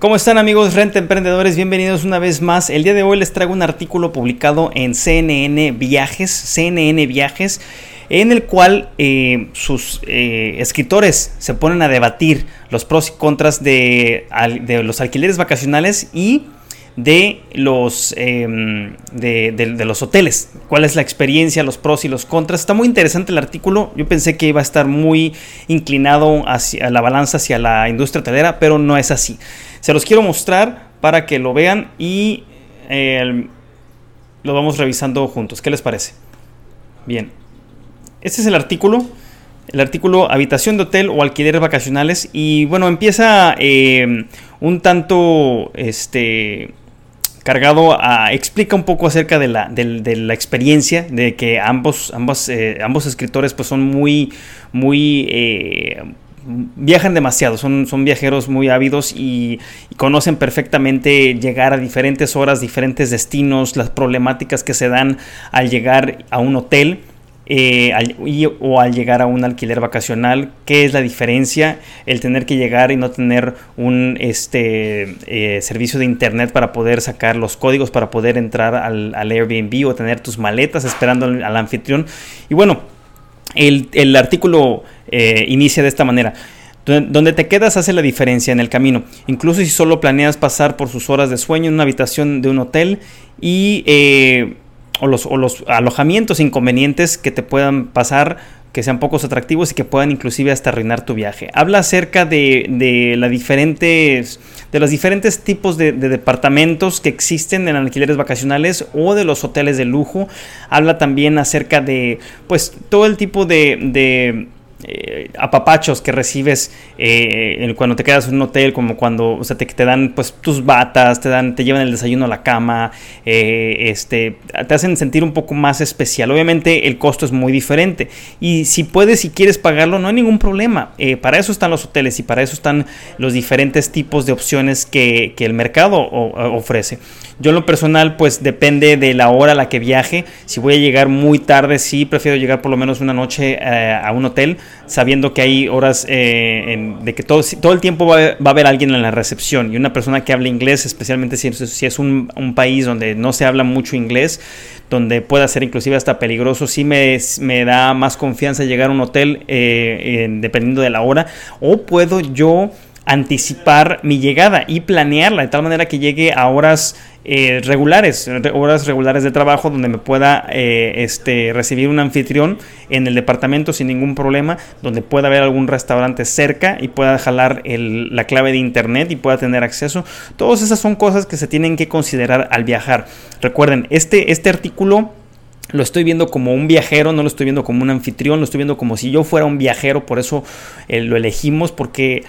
¿Cómo están amigos Renta Emprendedores? Bienvenidos una vez más. El día de hoy les traigo un artículo publicado en CNN Viajes, CNN Viajes, en el cual eh, sus eh, escritores se ponen a debatir los pros y contras de, los alquileres vacacionales y de los, em, de, los hoteles. ¿Cuál es la experiencia, los pros y los contras? Está muy interesante el artículo. Yo pensé que iba a estar muy inclinado hacia la balanza hacia la industria hotelera, pero no es así. Se los quiero mostrar para que lo vean y em, lo vamos revisando juntos. ¿Qué les parece? Bien. Este es el artículo el artículo habitación de hotel o alquileres vacacionales y bueno empieza em, un tanto este cargado a explica un poco acerca de la, de, la experiencia de que ambos ambos, eh, ambos escritores pues son muy muy eh, viajan demasiado, son, son viajeros muy ávidos y, conocen perfectamente llegar a diferentes horas, diferentes destinos, las problemáticas que se dan al llegar a un hotel eh, o al llegar a un alquiler vacacional, qué es la diferencia, el tener que llegar y no tener un este, eh, servicio de internet para poder sacar los códigos, para poder entrar al, Airbnb o tener tus maletas esperando al, anfitrión. Y bueno, el, artículo eh, inicia de esta manera. Donde te quedas hace la diferencia en el camino, incluso si solo planeas pasar por sus horas de sueño en una habitación de un hotel y o los, o los alojamientos inconvenientes que te puedan pasar que sean pocos atractivos y que puedan inclusive hasta arruinar tu viaje. Habla acerca de, de, la diferentes, de los diferentes tipos de, departamentos que existen en alquileres vacacionales o de los hoteles de lujo. Habla también acerca de pues todo el tipo de eh, apapachos que recibes eh, cuando te quedas en un hotel, como cuando o sea, te, te, dan pues tus batas, te dan, te llevan el desayuno a la cama, eh, este, te hacen sentir un poco más especial. Obviamente el costo es muy diferente y si puedes y quieres pagarlo no hay ningún problema. para eso están los hoteles y para eso están los diferentes tipos de opciones que, que el mercado ofrece. Yo en lo personal pues depende de la hora a la que viaje. Si voy a llegar muy tarde, sí prefiero llegar por lo menos una noche a un hotel sabiendo que hay horas eh, de que todo, todo el tiempo va, a haber alguien en la recepción y una persona que habla inglés, especialmente si, es un, un, país donde no se habla mucho inglés, donde pueda ser inclusive hasta peligroso, sí me, me da más confianza llegar a un hotel eh, dependiendo de la hora o puedo yo anticipar mi llegada y planearla de tal manera que llegue a horas eh, regulares, horas regulares de trabajo donde me pueda eh, este, recibir un anfitrión en el departamento sin ningún problema, donde pueda haber algún restaurante cerca y pueda jalar la clave de internet y pueda tener acceso. Todas esas son cosas que se tienen que considerar al viajar. Recuerden, este, este artículo lo estoy viendo como un viajero, no lo estoy viendo como un anfitrión, lo estoy viendo como si yo fuera un viajero, por eso eh, lo elegimos, porque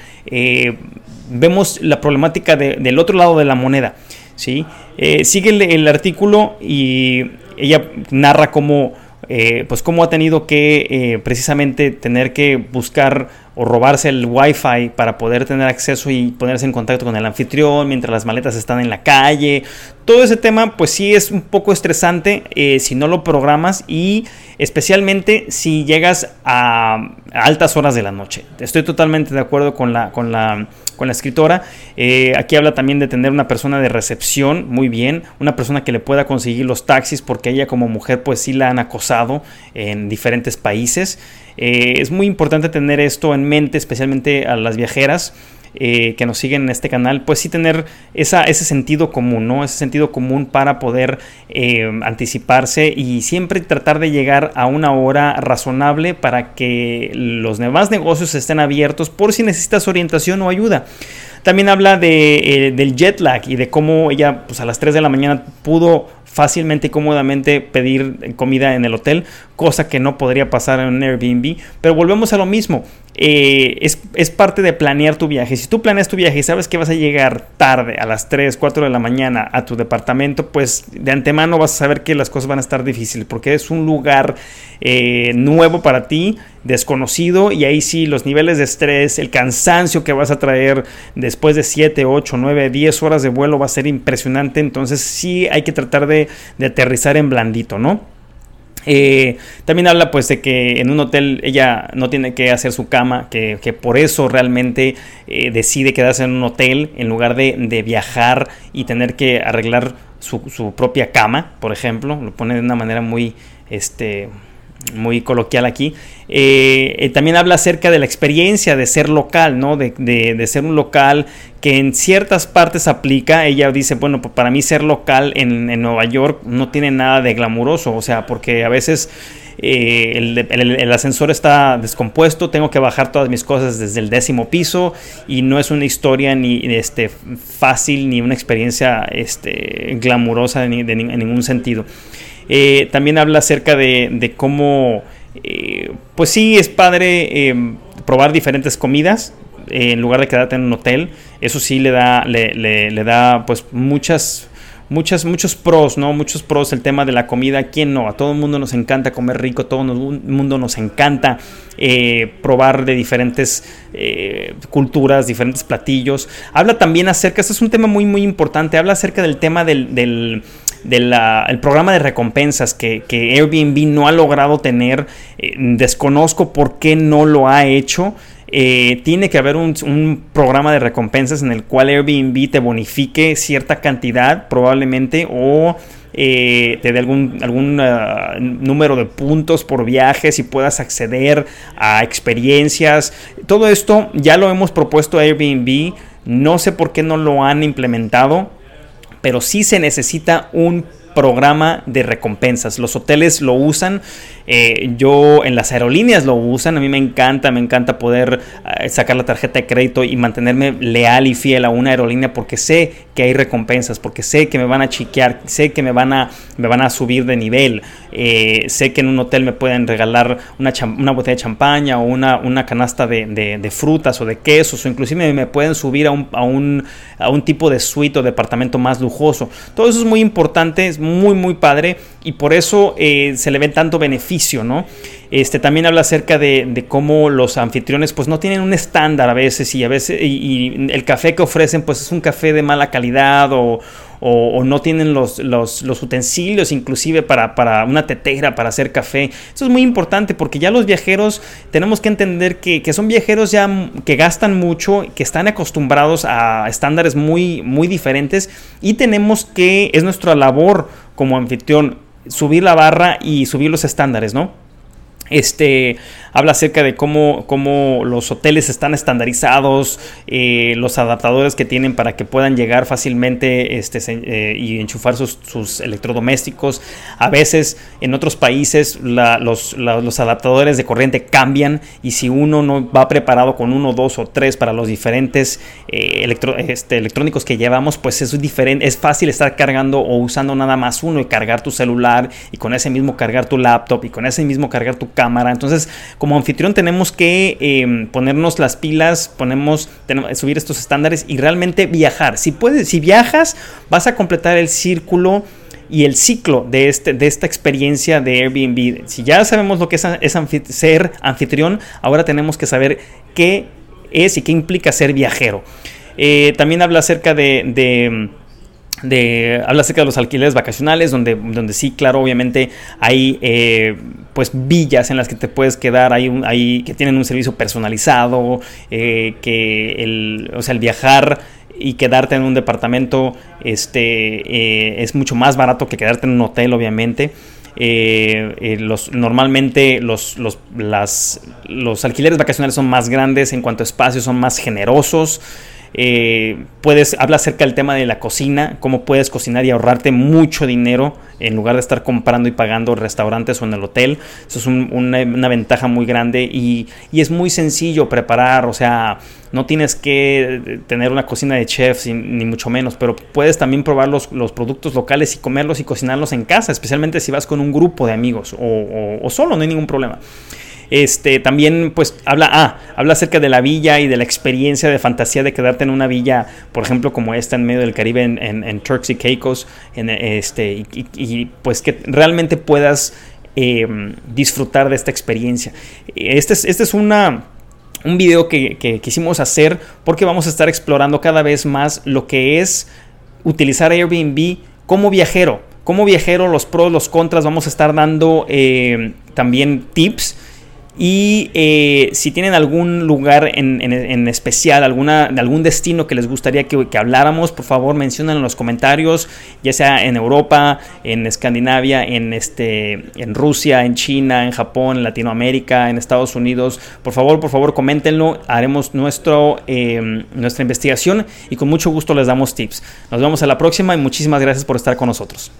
vemos la problemática del otro lado de la moneda. ¿Sí? Eh, sigue el, artículo y ella narra cómo, eh, pues cómo ha tenido que eh, precisamente tener que buscar o robarse el wifi para poder tener acceso y ponerse en contacto con el anfitrión mientras las maletas están en la calle. Todo ese tema pues sí es un poco estresante si no lo programas y especialmente si llegas a, altas horas de la noche. Estoy totalmente de acuerdo con la, con la, con la escritora. Eh, aquí habla también de tener una persona de recepción, muy bien, una persona que le pueda conseguir los taxis porque ella como mujer pues sí la han acosado en diferentes países. Eh, es muy importante tener esto en mente, especialmente a las viajeras. Eh, que nos siguen en este canal, pues sí tener esa, ese sentido común, ¿no? Ese sentido común para poder eh, anticiparse y siempre tratar de llegar a una hora razonable para que los demás negocios estén abiertos por si necesitas orientación o ayuda. También habla de, eh, del jet lag y de cómo ella pues a las 3 de la mañana pudo fácilmente y cómodamente pedir comida en el hotel, cosa que no podría pasar en un Airbnb. Pero volvemos a lo mismo, eh, es, parte de planear tu viaje. Si tú planeas tu viaje y sabes que vas a llegar tarde, a las 3, 4 de la mañana a tu departamento, pues de antemano vas a saber que las cosas van a estar difíciles, porque es un lugar eh, nuevo para ti, desconocido, y ahí sí los niveles de estrés, el cansancio que vas a traer después de 7, 8, 9, 10 horas de vuelo va a ser impresionante. Entonces sí hay que tratar de, de aterrizar en blandito, ¿no? Eh, también habla pues de que en un hotel ella no tiene que hacer su cama, que, por eso realmente eh, decide quedarse en un hotel en lugar de, de viajar y tener que arreglar su, su, propia cama, por ejemplo. Lo pone de una manera muy, este, muy coloquial aquí. Eh, eh, también habla acerca de la experiencia de ser local, ¿no? De, ser un local que en ciertas partes aplica. Ella dice, bueno, pues para mí ser local en, Nueva York no tiene nada de glamuroso, o sea, porque a veces eh, el, ascensor está descompuesto, tengo que bajar todas mis cosas desde el décimo piso y no es una historia ni este, fácil ni una experiencia este, glamurosa en ningún sentido. Eh, también habla acerca de, cómo, eh, pues sí, es padre eh, probar diferentes comidas en lugar de quedarte en un hotel. Eso sí le da, le, da pues muchas muchas, muchos pros, ¿no? Muchos pros el tema de la comida. ¿Quién no? A todo el mundo nos encanta comer rico, todo el mundo nos encanta probar de diferentes culturas, diferentes platillos. Habla también acerca, este es un tema muy, muy importante, habla acerca del tema del programa de recompensas que, Airbnb no ha logrado tener. Eh, desconozco por qué no lo ha hecho. Eh, tiene que haber un, programa de recompensas en el cual Airbnb te bonifique cierta cantidad probablemente o eh, te dé algún, algún ah, número de puntos por viajes y puedas acceder a experiencias. Todo esto ya lo hemos propuesto a Airbnb. No sé por qué no lo han implementado pero sí se necesita un programa de recompensas. Los hoteles lo usan, eh, yo en las aerolíneas lo usan, a mí me encanta, me encanta poder eh, sacar la tarjeta de crédito y mantenerme leal y fiel a una aerolínea porque sé que hay recompensas, porque sé que me van a chiquear, sé que me van a, me van a subir de nivel, eh, sé que en un hotel me pueden regalar una, botella de champaña o una, una canasta de, frutas o de quesos o inclusive me pueden subir a un, a un, a un tipo de suite o departamento más lujoso. Todo eso es muy importante, muy muy padre y por eso se le ve tanto beneficio ¿no? Este, también habla acerca de, cómo los anfitriones pues no tienen un estándar a veces y a veces y, el café que ofrecen pues es un café de mala calidad o, no tienen los, los, utensilios inclusive para, una tetera para hacer café. Eso es muy importante porque ya los viajeros tenemos que entender que, son viajeros ya que gastan mucho, que están acostumbrados a estándares muy, muy diferentes y tenemos que, es nuestra labor como anfitrión subir la barra y subir los estándares, ¿no? Este, habla acerca de cómo, cómo los hoteles están estandarizados, eh, los adaptadores que tienen para que puedan llegar fácilmente este, eh, y enchufar sus, electrodomésticos. A veces en otros países los, adaptadores de corriente cambian y si uno no va preparado con uno, dos o tres para los diferentes eh, este, electrónicos que llevamos, pues es diferente, es fácil estar cargando o usando nada más uno y cargar tu celular y con ese mismo cargar tu laptop y con ese mismo cargar tu Entonces, como anfitrión tenemos que em, ponernos las pilas, ponemos, subir estos estándares y realmente viajar. Si puedes, si viajas, vas a completar el círculo y el ciclo de, este, de esta experiencia de Airbnb. Si ya sabemos lo que es, ser anfitrión, ahora tenemos que saber qué es y qué implica ser viajero. Eh, también habla acerca de de habla acerca de los alquileres vacacionales donde, donde sí claro obviamente hay eh, pues villas en las que te puedes quedar hay, hay que tienen un servicio personalizado eh, que el o sea el viajar y quedarte en un departamento este eh, es mucho más barato que quedarte en un hotel obviamente los, normalmente los, los, las, los alquileres vacacionales son más grandes en cuanto a espacio, son más generosos. Eh, puedes habla acerca del tema de la cocina, cómo puedes cocinar y ahorrarte mucho dinero en lugar de estar comprando y pagando restaurantes o en el hotel. Eso es una, ventaja muy grande y, es muy sencillo preparar, o sea, no tienes que tener una cocina de chefs ni mucho menos, pero puedes también probar los, productos locales y comerlos y cocinarlos en casa, especialmente si vas con un grupo de amigos o solo, no hay ningún problema. Este, también pues habla, ah, habla acerca de la villa y de la experiencia de fantasía de quedarte en una villa, por ejemplo, como esta en medio del Caribe, en, Turks y Caicos, este, y, pues que realmente puedas em, disfrutar de esta experiencia. Este es, este es una un video que, quisimos hacer porque vamos a estar explorando cada vez más lo que es utilizar Airbnb como viajero como viajero, los pros, los contras, vamos a estar dando eh, también tips y eh, si tienen algún lugar en, especial, alguna, algún destino que les gustaría que, habláramos, por favor mencionen en los comentarios, ya sea en Europa, en Escandinavia, en, este, en Rusia, en China, en Japón, en Latinoamérica, en Estados Unidos. Por favor, por favor, coméntenlo, haremos nuestro, em, nuestra investigación y con mucho gusto les damos tips. Nos vemos a la próxima y muchísimas gracias por estar con nosotros.